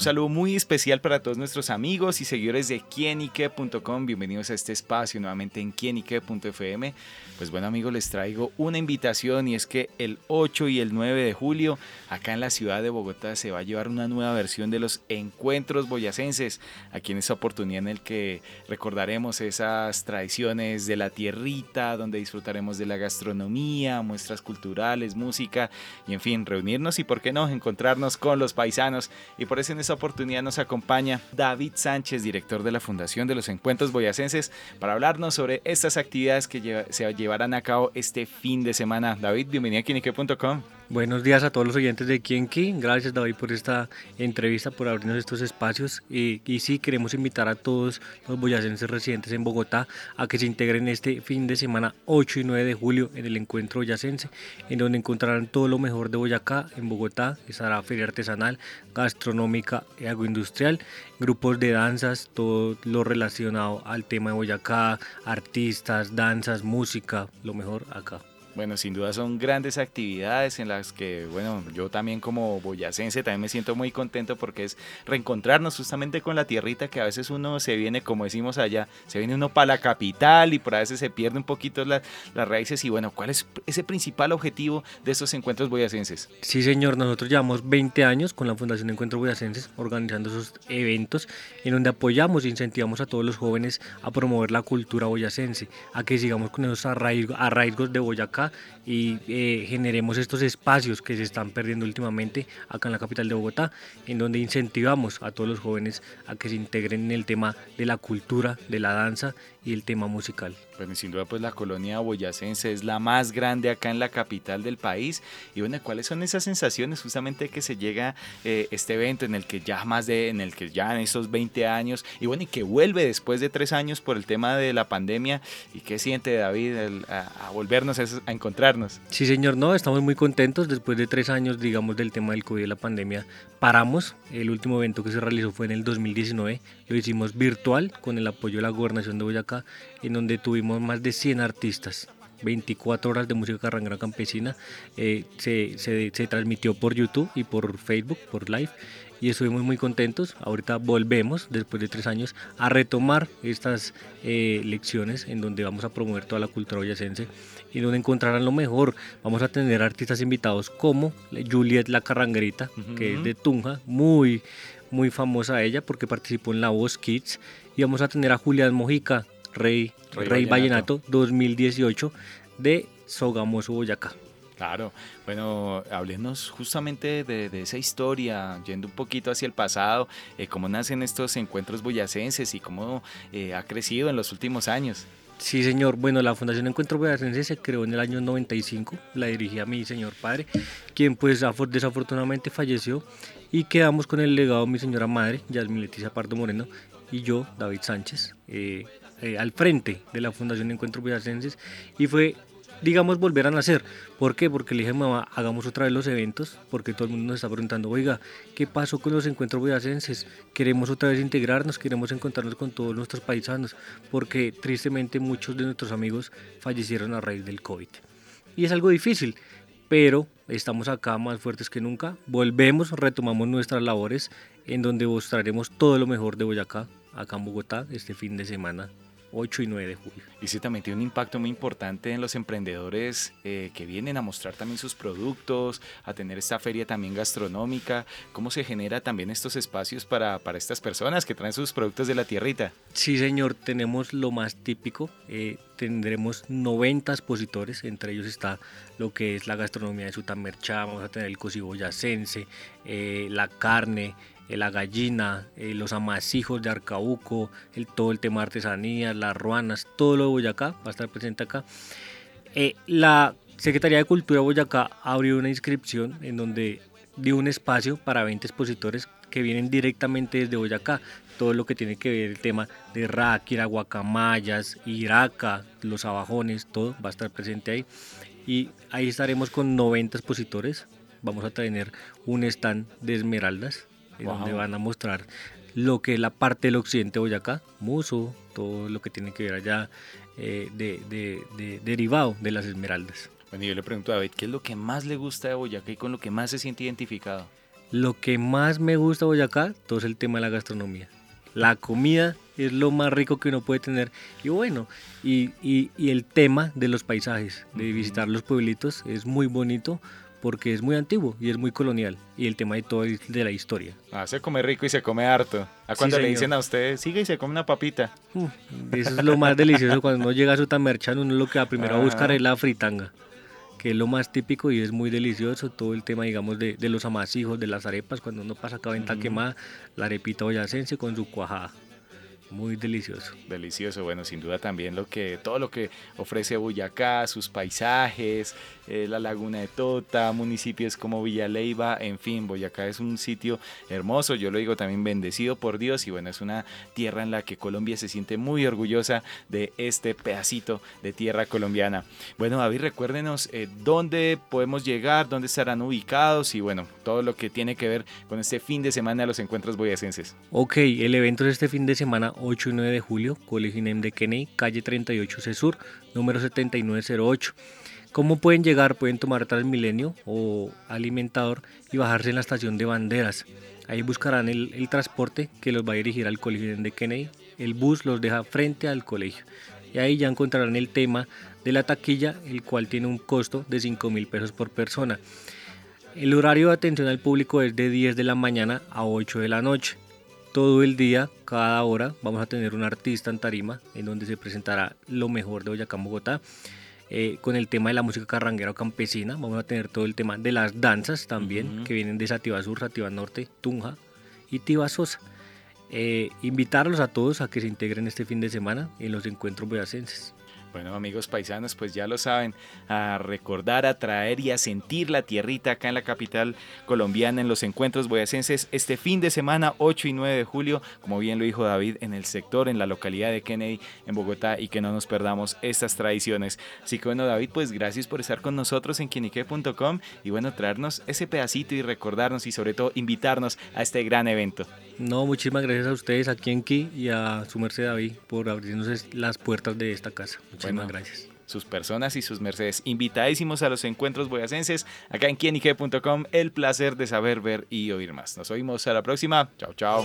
Un saludo muy especial para todos nuestros amigos y seguidores de quienique.com. Bienvenidos a este espacio nuevamente en quienique.fm. Pues bueno amigos, les traigo una invitación y es que el 8 y el 9 de julio acá en la ciudad de Bogotá se va a llevar una nueva versión de los encuentros boyacenses. Aquí en esta oportunidad en el que recordaremos esas tradiciones de la tierrita, donde disfrutaremos de la gastronomía, muestras culturales, música y en fin, reunirnos y por qué no encontrarnos con los paisanos. Y por eso en esta oportunidad nos acompaña David Sánchez, director de la Fundación de los Encuentros Boyacenses, para hablarnos sobre estas actividades que se llevarán a cabo este fin de semana. David, bienvenido a Kinique.com. Buenos días a todos los oyentes de Kienki. Gracias David por esta entrevista, por abrirnos estos espacios. Y, y, sí, queremos invitar a todos los boyacenses residentes en Bogotá a que se integren este fin de semana 8 y 9 de julio en el encuentro boyacense, en donde encontrarán todo lo mejor de Boyacá en Bogotá. Estará feria artesanal, gastronómica y agroindustrial, grupos de danzas, todo lo relacionado al tema de Boyacá, artistas, danzas, música, lo mejor acá. Bueno, sin duda son grandes actividades en las que, bueno, yo también como boyacense también me siento muy contento porque es reencontrarnos justamente con la tierrita que a veces uno se viene, como decimos allá, se viene uno para la capital y por a veces se pierde un poquito las raíces y bueno, ¿cuál es ese principal objetivo de estos encuentros boyacenses? Sí, señor, nosotros llevamos 20 años con la Fundación Encuentros Boyacenses organizando esos eventos en donde apoyamos e incentivamos a todos los jóvenes a promover la cultura boyacense, a que sigamos con esos arraigos de Boyacá y eh, generemos estos espacios que se están perdiendo últimamente acá en la capital de Bogotá, en donde incentivamos a todos los jóvenes a que se integren en el tema de la cultura, de la danza y el tema musical. Bueno, sin duda pues la colonia boyacense es la más grande acá en la capital del país y bueno, ¿cuáles son esas sensaciones justamente que se llega eh, este evento en el que ya más de, en el que ya en esos 20 años y bueno, y que vuelve después de tres años por el tema de la pandemia y qué siente David a, volvernos a, a, encontrarnos? Sí señor, no, estamos muy contentos después de tres años digamos del tema del COVID y la pandemia, paramos, el último evento que se realizó fue en el 2019, lo hicimos virtual con el apoyo de la gobernación de Boyacá, en donde tuvimos más de 100 artistas. 24 horas de música carrangera campesina eh, se, se, se, transmitió por YouTube y por Facebook, por live y estuvimos muy contentos. Ahorita volvemos, después de tres años, a retomar estas eh, lecciones en donde vamos a promover toda la cultura boyacense y donde encontrarán lo mejor. Vamos a tener artistas invitados como Juliet La Carranguerita, que es de Tunja, muy, muy famosa ella porque participó en La Voz Kids. Y vamos a tener a Julián Mojica, Rey, Rey, Vallenato 2018 de Sogamoso, Boyacá. Claro, bueno, háblenos justamente de, esa historia, yendo un poquito hacia el pasado, eh, cómo nacen estos encuentros boyacenses y cómo eh, ha crecido en los últimos años. Sí, señor. Bueno, la Fundación Encuentro Boyacense se creó en el año 95, la dirigía mi señor padre, quien pues desafortunadamente falleció y quedamos con el legado de mi señora madre, Yasmin Leticia Pardo Moreno, y yo, David Sánchez, eh, al frente de la Fundación Encuentros Boyacenses y fue digamos, volver a nacer. ¿Por qué? Porque le dije, mamá, hagamos otra vez los eventos, porque todo el mundo nos está preguntando, oiga, ¿qué pasó con los encuentros boyacenses? Queremos otra vez integrarnos, queremos encontrarnos con todos nuestros paisanos, porque tristemente muchos de nuestros amigos fallecieron a raíz del COVID. Y es algo difícil, pero estamos acá más fuertes que nunca. Volvemos, retomamos nuestras labores, en donde mostraremos todo lo mejor de Boyacá, acá en Bogotá, este fin de semana 8 y 9 de julio. Y sí, también tiene un impacto muy importante en los emprendedores eh, que vienen a mostrar también sus productos, a tener esta feria también gastronómica. ¿Cómo se genera también estos espacios para, para estas personas que traen sus productos de la tierrita? Sí, señor, tenemos lo más típico. Eh, tendremos 90 expositores, entre ellos está lo que es la gastronomía de Sutamerchá, vamos a tener el cocido yacense, eh, la carne, la gallina, eh, los amasijos de Arcauco, el, todo el tema de artesanía, las ruanas, todo lo de Boyacá va a estar presente acá. Eh, la Secretaría de Cultura de Boyacá abrió una inscripción en donde dio un espacio para 20 expositores que vienen directamente desde Boyacá. Todo lo que tiene que ver el tema de Ráquira, Guacamayas, Iraca, los abajones, todo va a estar presente ahí. Y ahí estaremos con 90 expositores. Vamos a tener un stand de esmeraldas, donde van a mostrar lo que es la parte del occidente de Boyacá, Muso, todo lo que tiene que ver allá eh, de, derivado de las esmeraldas. Bueno, yo le pregunto a David, ¿qué es lo que más le gusta de Boyacá y con lo que más se siente identificado? Lo que más me gusta de Boyacá, todo es el tema de la gastronomía. La comida es lo más rico que uno puede tener. Y bueno, y, y, y el tema de los paisajes, de visitar los pueblitos, es muy bonito porque es muy antiguo y es muy colonial. Y el tema de todo es de la historia. Ah, se come rico y se come harto. ¿A cuando le dicen a usted, sigue y se come una papita? Uh, eso es lo más delicioso. Cuando uno llega a su tamerchan, uno lo que va primero a buscar es la fritanga que es lo más típico y es muy delicioso, todo el tema, digamos, de, de los amasijos, de las arepas, cuando uno pasa acá venta quemada, la arepita boyacense con su cuajada. Muy delicioso. Delicioso, bueno, sin duda también lo que, todo lo que ofrece Boyacá, sus paisajes, eh, la laguna de Tota, municipios como Villaleiva, en fin, Boyacá es un sitio hermoso, yo lo digo también bendecido por Dios y bueno, es una tierra en la que Colombia se siente muy orgullosa de este pedacito de tierra colombiana. Bueno, David, recuérdenos eh, dónde podemos llegar, dónde estarán ubicados y bueno, todo lo que tiene que ver con este fin de semana de los encuentros boyacenses. Ok, el evento es este fin de semana 8 y 9 de julio, Colegio INEM de Kennedy, calle 38 C Sur, número 7908. ¿Cómo pueden llegar? Pueden tomar Transmilenio o Alimentador y bajarse en la estación de Banderas. Ahí buscarán el, transporte que los va a dirigir al Colegio de Kennedy. El bus los deja frente al colegio. Y ahí ya encontrarán el tema de la taquilla, el cual tiene un costo de 5 mil pesos por persona. El horario de atención al público es de 10 de la mañana a 8 de la noche todo el día, cada hora, vamos a tener un artista en tarima en donde se presentará lo mejor de Boyacá, Bogotá. Eh, con el tema de la música carranguera o campesina, vamos a tener todo el tema de las danzas también, uh -huh. que vienen de Sativa Sur, Sativa Norte, Tunja y Tiva Sosa. Eh, invitarlos a todos a que se integren este fin de semana en los encuentros boyacenses. Bueno, amigos paisanos, pues ya lo saben, a recordar, a traer y a sentir la tierrita acá en la capital colombiana en los encuentros boyacenses este fin de semana 8 y 9 de julio, como bien lo dijo David, en el sector, en la localidad de Kennedy, en Bogotá, y que no nos perdamos estas tradiciones. Así que bueno, David, pues gracias por estar con nosotros en quienique.com y bueno, traernos ese pedacito y recordarnos y sobre todo invitarnos a este gran evento. No, muchísimas gracias a ustedes aquí en Ki y a su merced David por abrirnos las puertas de esta casa. Muchísimas bueno, gracias. Sus personas y sus mercedes invitadísimos a los encuentros boyacenses acá en quienique.com. El placer de saber, ver y oír más. Nos oímos a la próxima. Chao, chao.